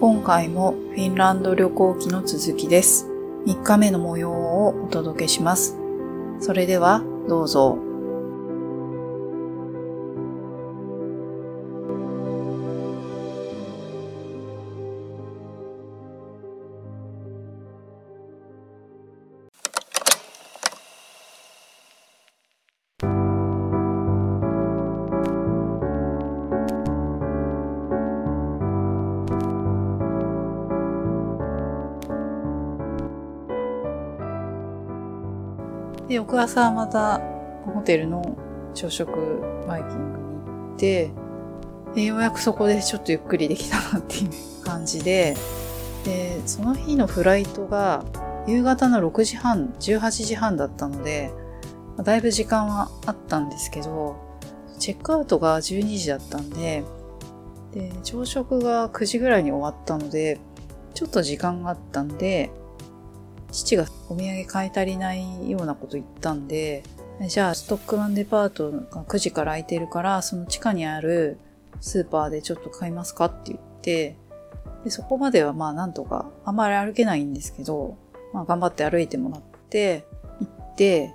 今回もフィンランド旅行記の続きです。3日目の模様をお届けします。それではどうぞ。で、翌朝またホテルの朝食バイキングに行って、で、ようやくそこでちょっとゆっくりできたなっていう感じで、で、その日のフライトが夕方の6時半、18時半だったので、だいぶ時間はあったんですけど、チェックアウトが12時だったんで、で、朝食が9時ぐらいに終わったので、ちょっと時間があったんで、父がお土産買い足りないようなこと言ったんで、じゃあストックマンデパートが9時から空いてるから、その地下にあるスーパーでちょっと買いますかって言って、でそこまではまあなんとか、あんまり歩けないんですけど、まあ頑張って歩いてもらって、行って、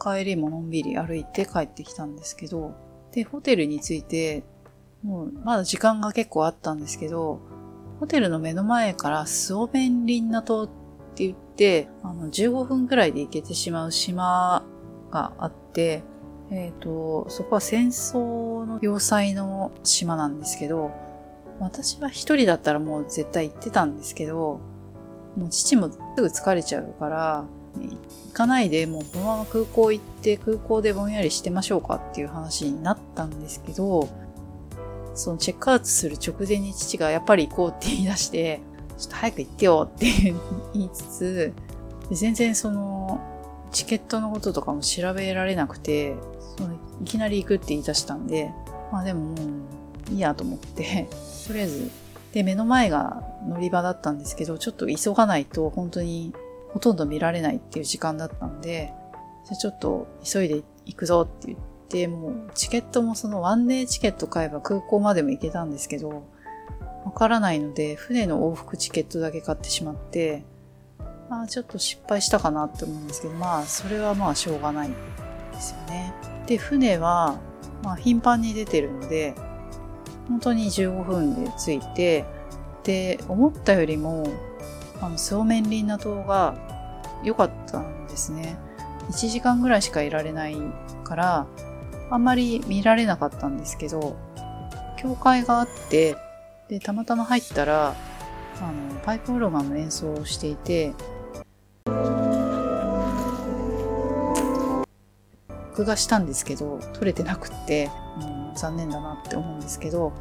帰りものんびり歩いて帰ってきたんですけど、で、ホテルに着いて、もうまだ時間が結構あったんですけど、ホテルの目の前からスオベンリンナ島って言って、あの、15分くらいで行けてしまう島があって、えっ、ー、と、そこは戦争の要塞の島なんですけど、私は一人だったらもう絶対行ってたんですけど、もう父もすぐ疲れちゃうから、行かないでもうこのまま空港行って空港でぼんやりしてましょうかっていう話になったんですけど、そのチェックアウトする直前に父がやっぱり行こうって言い出して、ちょっと早く行ってよって言いつつ、全然その、チケットのこととかも調べられなくて、そのいきなり行くって言い出したんで、まあでももういいやと思って、とりあえず、で、目の前が乗り場だったんですけど、ちょっと急がないと本当にほとんど見られないっていう時間だったんで、じゃちょっと急いで行くぞって言って、もうチケットもそのワンデーチケット買えば空港までも行けたんですけど、わからないので、船の往復チケットだけ買ってしまって、まあちょっと失敗したかなって思うんですけど、まあそれはまあしょうがないですよね。で、船は、まあ頻繁に出てるので、本当に15分で着いて、で、思ったよりも、あの、スオメンリンナ島が良かったんですね。1時間ぐらいしかいられないから、あんまり見られなかったんですけど、教会があって、で、たまたま入ったら、あの、パイプオルガンの演奏をしていて、録画したんですけど、撮れてなくって、うん、残念だなって思うんですけど、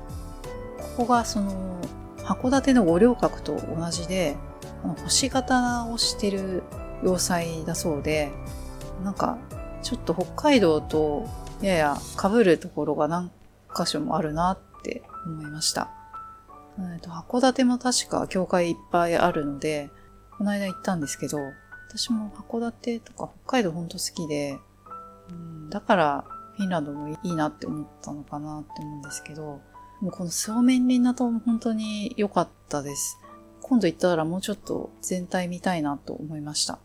ここがその、函館の五稜郭と同じで、あの星型をしてる要塞だそうで、なんか、ちょっと北海道とやや被るところが何箇所もあるなって思いました。えっと、函館も確か教会いっぱいあるので、この間行ったんですけど、私も函館とか北海道ほんと好きで、うん、だからフィンランドもいいなって思ったのかなって思うんですけど、もうこのスオメンリンナ島も本当に良かったです。今度行ったらもうちょっと全体見たいなと思いました。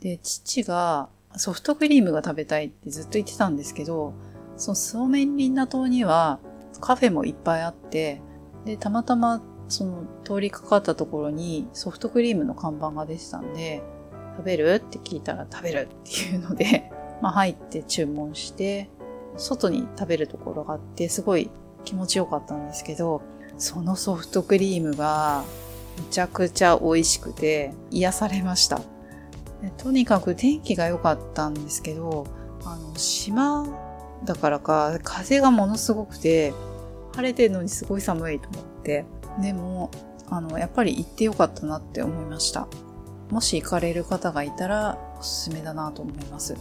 で、父がソフトクリームが食べたいってずっと言ってたんですけど、そのスオメンリンナ島にはカフェもいっぱいあって、で、たまたまその通りかかったところにソフトクリームの看板が出てたんで、食べる？って聞いたら食べるっていうので、まあ入って注文して、外に食べるところがあって、すごい気持ちよかったんですけど、そのソフトクリームがめちゃくちゃ美味しくて癒されました。とにかく天気が良かったんですけど、あの、島だからか風がものすごくて、晴れてるのにすごい寒いと思って。でも、あの、やっぱり行ってよかったなって思いました。もし行かれる方がいたらおすすめだなと思います。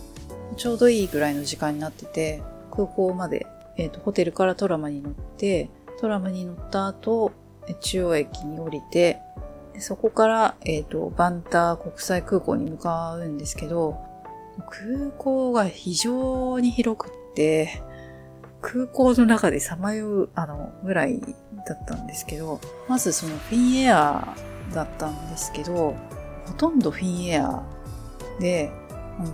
ちょうどいいぐらいの時間になってて、空港まで、えっ、ー、と、ホテルからトラムに乗って、トラムに乗った後、中央駅に降りて、そこから、えっ、ー、と、バンター国際空港に向かうんですけど、空港が非常に広くって、空港の中でさまよう、あの、ぐらいだったんですけど、まずそのフィンエアだったんですけど、ほとんどフィンエアで、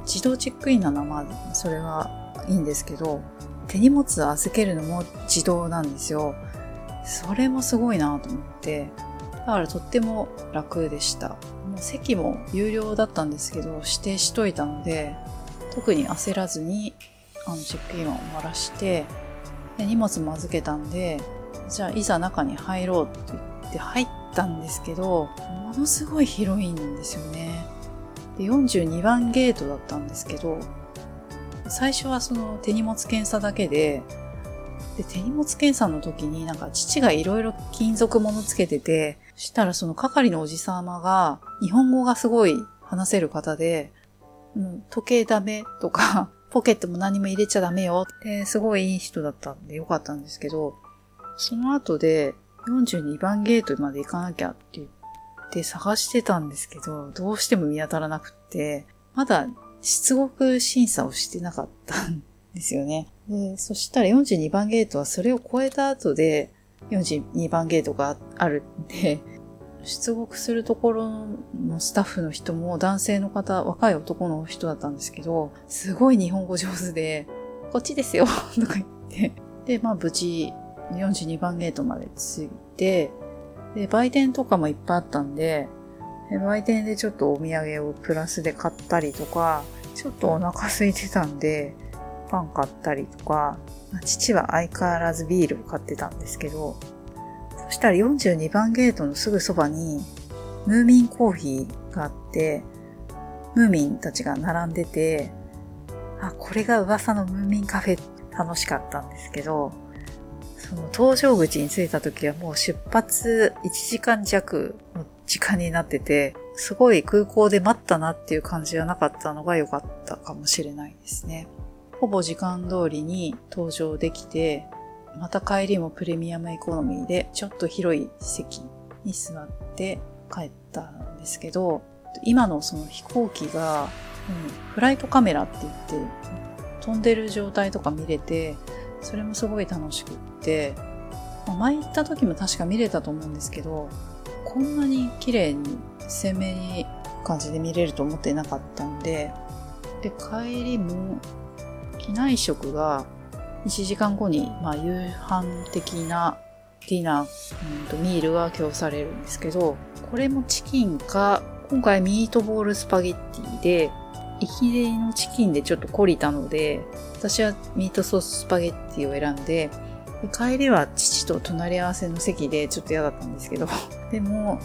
自動チェックインなのはまあ、それはいいんですけど、手荷物預けるのも自動なんですよ。それもすごいなと思って、だからとっても楽でした。もう席も有料だったんですけど、指定しといたので、特に焦らずに、あの、チェックインを終わらして、で荷物も預けたんで、じゃあいざ中に入ろうって言って入ったんですけど、ものすごい広いんですよね。で、42番ゲートだったんですけど、最初はその手荷物検査だけで、で、手荷物検査の時になんか父がいろいろ金属物つけてて、したらその係のおじさまが日本語がすごい話せる方で、うん、時計ダメとか、ポケットも何も入れちゃダメよって、すごいいい人だったんでよかったんですけど、その後で42番ゲートまで行かなきゃって言って探してたんですけど、どうしても見当たらなくって、まだ出国審査をしてなかったんですよね。で、そしたら42番ゲートはそれを超えた後で42番ゲートがあるんで、出国するところのスタッフの人も男性の方、若い男の人だったんですけど、すごい日本語上手で、こっちですよ とか言って、で、まあ無事42番ゲートまで着いて、で、売店とかもいっぱいあったんで、売店でちょっとお土産をプラスで買ったりとか、ちょっとお腹空いてたんで、パン買ったりとか、父は相変わらずビールを買ってたんですけど、そしたら42番ゲートのすぐそばに、ムーミンコーヒーがあって、ムーミンたちが並んでて、あ、これが噂のムーミンカフェ楽しかったんですけど、その搭乗口に着いた時はもう出発1時間弱の時間になってて、すごい空港で待ったなっていう感じはなかったのが良かったかもしれないですね。ほぼ時間通りに搭乗できて、また帰りもプレミアムエコノミーでちょっと広い席に座って帰ったんですけど、今のその飛行機が、うん、フライトカメラって言って、飛んでる状態とか見れて、それもすごい楽しくって、まあ、前行った時も確か見れたと思うんですけど、こんなに綺麗に鮮明に感じで見れると思ってなかったんで、で、帰りも機内食が1時間後に、まあ、夕飯的なディナー、うんと、ミールが供されるんですけど、これもチキンか、今回ミートボールスパゲッティで、行きでのチキンでちょっと懲りたので、私はミートソーススパゲッティを選んで、で帰りは父と隣り合わせの席でちょっと嫌だったんですけど、でも、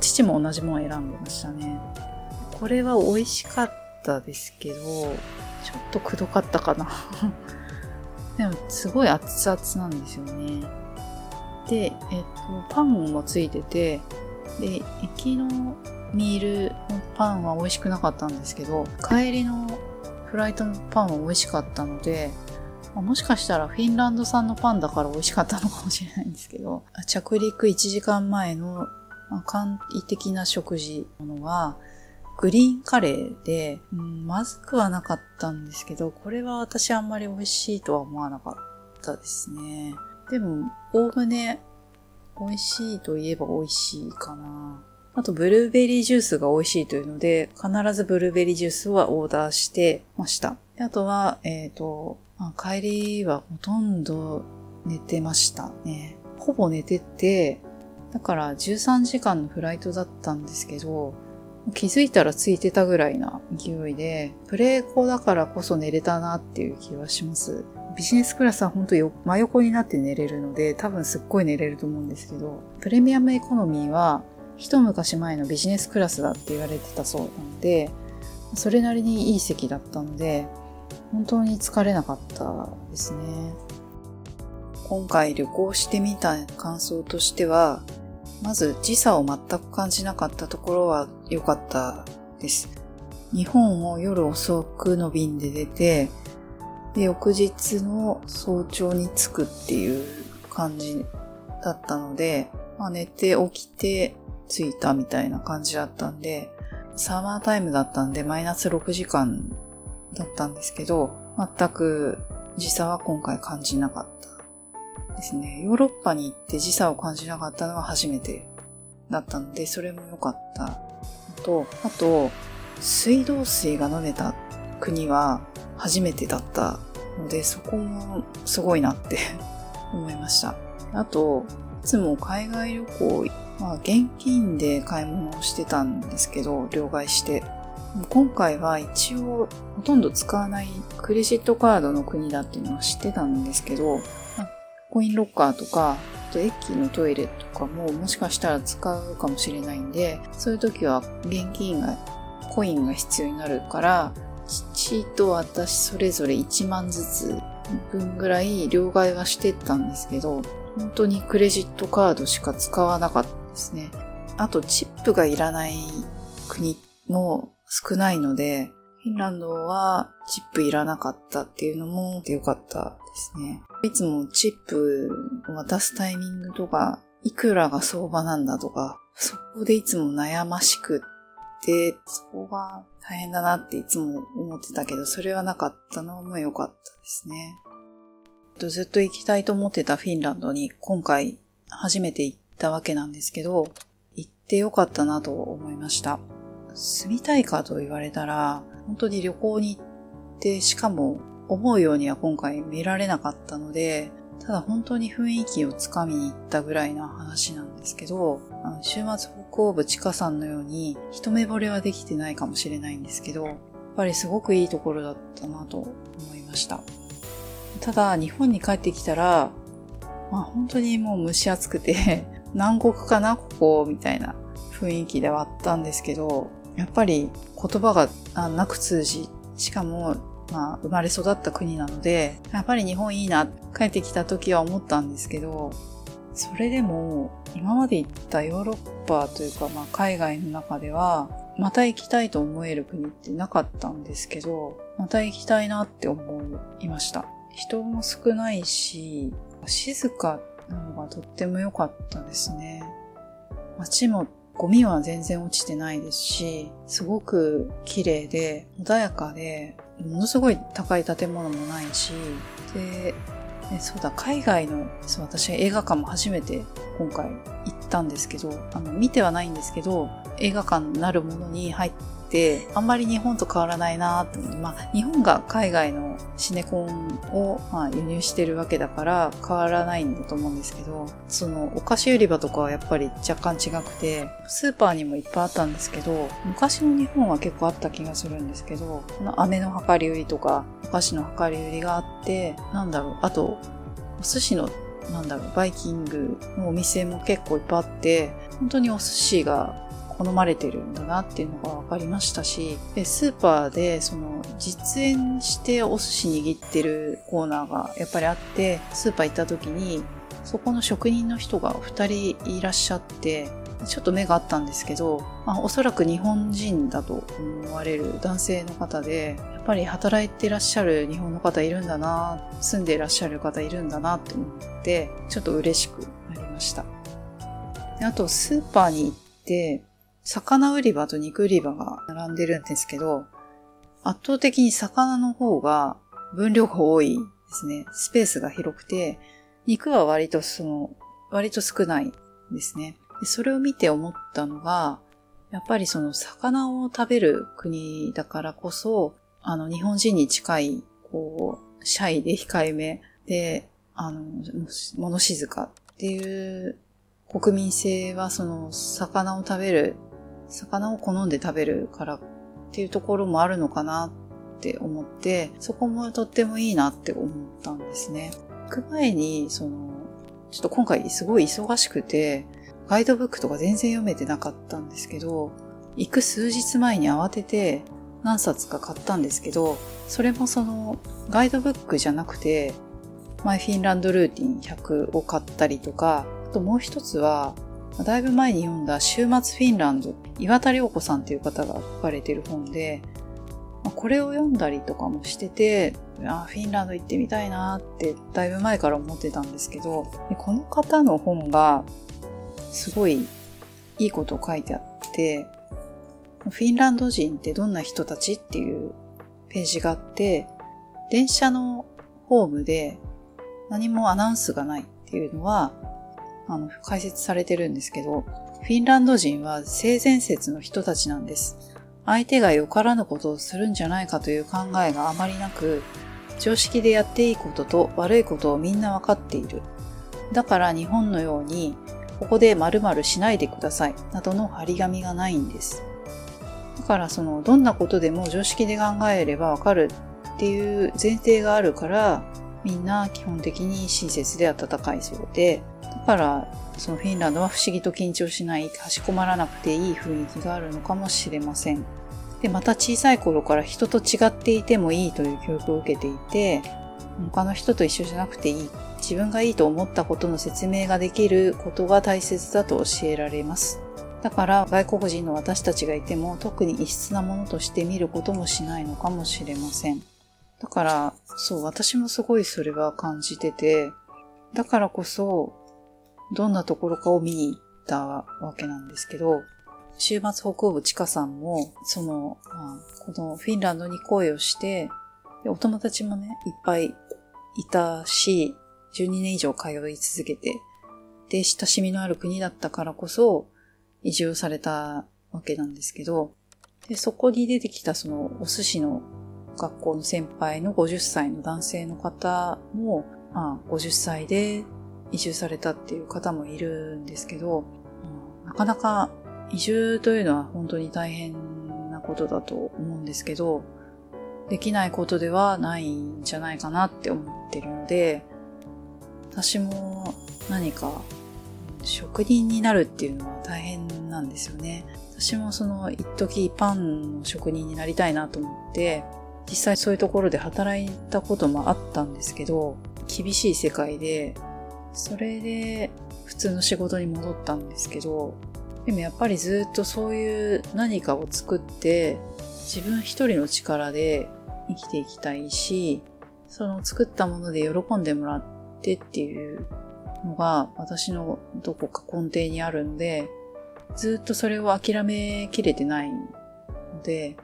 父も同じものを選んでましたね。これは美味しかったですけど、ちょっとくどかったかなでも、すごい熱々なんですよね。で、えっと、パンもついてて、で、行きのミールのパンは美味しくなかったんですけど、帰りのフライトのパンは美味しかったので、もしかしたらフィンランド産のパンだから美味しかったのかもしれないんですけど、着陸1時間前の簡易的な食事のは、グリーンカレーで、うん、まずくはなかったんですけど、これは私あんまり美味しいとは思わなかったですね。でも、おおむね美味しいといえば美味しいかな。あと、ブルーベリージュースが美味しいというので、必ずブルーベリージュースはオーダーしてました。あとは、えっ、ー、と、まあ、帰りはほとんど寝てましたね。ほぼ寝てて、だから13時間のフライトだったんですけど、気づいたらついてたぐらいな勢いで、プレーコだからこそ寝れたなっていう気はします。ビジネスクラスは本当よ真横になって寝れるので、多分すっごい寝れると思うんですけど、プレミアムエコノミーは一昔前のビジネスクラスだって言われてたそうなので、それなりにいい席だったので、本当に疲れなかったですね。今回旅行してみた感想としては、まず時差を全く感じなかったところは良かったです。日本を夜遅くの便で出て、で、翌日の早朝に着くっていう感じだったので、まあ、寝て起きて着いたみたいな感じだったんで、サーマータイムだったんでマイナス6時間だったんですけど、全く時差は今回感じなかったですね、ヨーロッパに行って時差を感じなかったのは初めてだったので、それも良かったのと、あと、水道水が飲めた国は初めてだったので、そこもすごいなって 思いました。あと、いつも海外旅行、まあ現金で買い物をしてたんですけど、両替して。今回は一応ほとんど使わないクレジットカードの国だっていうのは知ってたんですけど、コインロッカーとか、あと駅のトイレとかももしかしたら使うかもしれないんで、そういう時は現金が、コインが必要になるから、父と私それぞれ1万ずつ分ぐらい両替はしてったんですけど、本当にクレジットカードしか使わなかったですね。あとチップがいらない国も少ないので、フィンランドはチップいらなかったっていうのも良かったですね。いつもチップを渡すタイミングとか、いくらが相場なんだとか、そこでいつも悩ましくって、そこが大変だなっていつも思ってたけど、それはなかったのも良かったですね。ずっと行きたいと思ってたフィンランドに今回初めて行ったわけなんですけど、行って良かったなと思いました。住みたいかと言われたら、本当に旅行に行って、しかも思うようには今回見られなかったので、ただ本当に雰囲気をつかみに行ったぐらいな話なんですけど、あの週末北欧部地下山のように一目惚れはできてないかもしれないんですけど、やっぱりすごくいいところだったなと思いました。ただ日本に帰ってきたら、まあ本当にもう蒸し暑くて 南国かなここみたいな雰囲気ではあったんですけど、やっぱり言葉がなく通じ、しかもまあ、生まれ育った国なので、やっぱり日本いいな、帰ってきた時は思ったんですけど、それでも、今まで行ったヨーロッパというか、まあ、海外の中では、また行きたいと思える国ってなかったんですけど、また行きたいなって思いました。人も少ないし、静かなのがとっても良かったですね。街もゴミは全然落ちてないですし、すごく綺麗で穏やかで、ものすごい高い建物もないし、で、ね、そうだ、海外の、そう、私映画館も初めて今回行ったんですけど、あの、見てはないんですけど、映画館なるものに入って、あんまり日本と変わらないなって思って、まあ、日本が海外のシネコンを、まあ、輸入してるわけだから変わらないんだと思うんですけど、そのお菓子売り場とかはやっぱり若干違くて、スーパーにもいっぱいあったんですけど、昔の日本は結構あった気がするんですけどこの、飴の量り売りとか、お菓子の量り売りがあって、なんだろう、あと、お寿司のなんだろう、バイキングのお店も結構いっぱいあって、本当にお寿司が好まれてるんだなっていうのが分かりましたし、でスーパーでその実演してお寿司握ってるコーナーがやっぱりあって、スーパー行った時にそこの職人の人が2人いらっしゃって、ちょっと目があったんですけど、まあ、おそらく日本人だと思われる男性の方で、やっぱり働いてらっしゃる日本の方いるんだな、住んでいらっしゃる方いるんだなって思って、ちょっと嬉しくなりました。あと、スーパーに行って、魚売り場と肉売り場が並んでるんですけど、圧倒的に魚の方が分量が多いですね。スペースが広くて、肉は割とその、割と少ないですね。でそれを見て思ったのが、やっぱりその魚を食べる国だからこそ、あの日本人に近い、こう、シャイで控えめで、あの、物静かっていう国民性はその魚を食べる魚を好んで食べるからっていうところもあるのかなって思って、そこもとってもいいなって思ったんですね。行く前に、その、ちょっと今回すごい忙しくて、ガイドブックとか全然読めてなかったんですけど、行く数日前に慌てて何冊か買ったんですけど、それもそのガイドブックじゃなくて、マイフィンランドルーティン100を買ったりとか、あともう一つはだいぶ前に読んだ週末フィンランド、岩田良子さんっていう方が書かれてる本で、これを読んだりとかもしてて、あフィンランド行ってみたいなってだいぶ前から思ってたんですけど、この方の本がすごいいいことを書いてあって、フィンランド人ってどんな人たちっていうページがあって、電車のホームで何もアナウンスがないっていうのは、あの、解説されてるんですけど、フィンランド人は性善説の人たちなんです。相手がよからぬことをするんじゃないかという考えがあまりなく、常識でやっていいことと悪いことをみんなわかっている。だから日本のように、ここで〇〇しないでください、などの張り紙がないんです。だからその、どんなことでも常識で考えればわかるっていう前提があるから、みんな基本的に親切で温かいそうで、だからそのフィンランドは不思議と緊張しない、かしこまらなくていい雰囲気があるのかもしれません。で、また小さい頃から人と違っていてもいいという教育を受けていて、他の人と一緒じゃなくていい。自分がいいと思ったことの説明ができることが大切だと教えられます。だから外国人の私たちがいても特に異質なものとして見ることもしないのかもしれません。だから、そう、私もすごいそれは感じてて、だからこそ、どんなところかを見に行ったわけなんですけど、週末北欧部ちかさんも、その、まあ、このフィンランドに恋をして、お友達もね、いっぱいいたし、12年以上通い続けて、で、親しみのある国だったからこそ、移住されたわけなんですけど、で、そこに出てきたそのお寿司の学校の先輩の50歳の男性の方も、まあ、50歳で移住されたっていう方もいるんですけど、なかなか移住というのは本当に大変なことだと思うんですけど、できないことではないんじゃないかなって思ってるので、私も何か職人になるっていうのは大変なんですよね。私もその一時パンの職人になりたいなと思って、実際そういうところで働いたこともあったんですけど、厳しい世界で、それで普通の仕事に戻ったんですけど、でもやっぱりずっとそういう何かを作って、自分一人の力で生きていきたいし、その作ったもので喜んでもらってっていうのが私のどこか根底にあるので、ずっとそれを諦めきれてないので、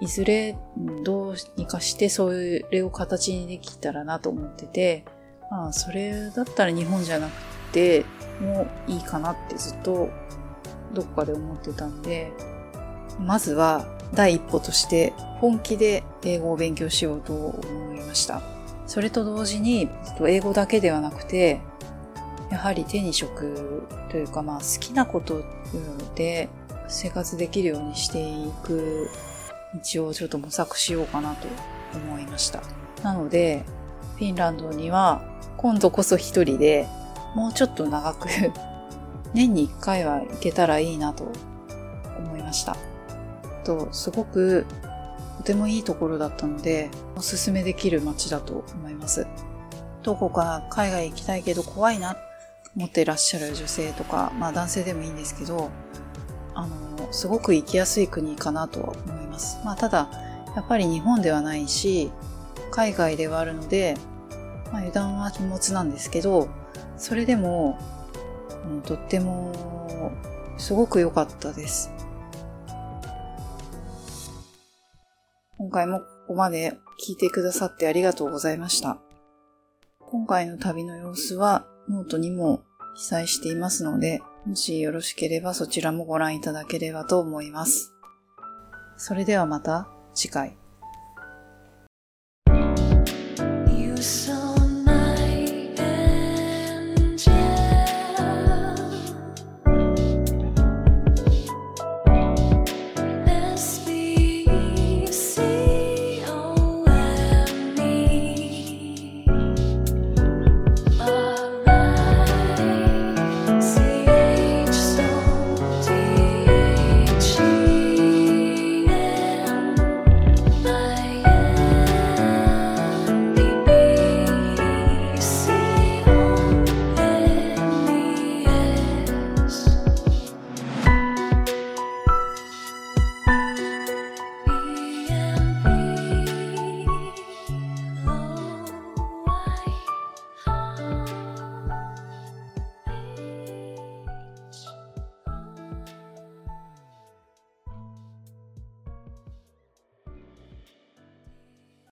いずれどうにかしてそれを形にできたらなと思ってて、まあそれだったら日本じゃなくてもいいかなってずっとどこかで思ってたんで、まずは第一歩として本気で英語を勉強しようと思いました。それと同時に英語だけではなくて、やはり手に職というかまあ好きなことで生活できるようにしていく道をちょっと模索しようかなと思いました。なので、フィンランドには今度こそ一人でもうちょっと長く 年に一回は行けたらいいなと思いました。と、すごくとてもいいところだったので、おすすめできる街だと思います。どこか海外行きたいけど怖いな思ってらっしゃる女性とか、まあ男性でもいいんですけど、あの、すごく行きやすい国かなとは思います。まあただ、やっぱり日本ではないし、海外ではあるので、まあ油断は禁物なんですけど、それでも、とっても、すごく良かったです。今回もここまで聞いてくださってありがとうございました。今回の旅の様子はノートにも記載していますので、もしよろしければそちらもご覧いただければと思います。それではまた次回。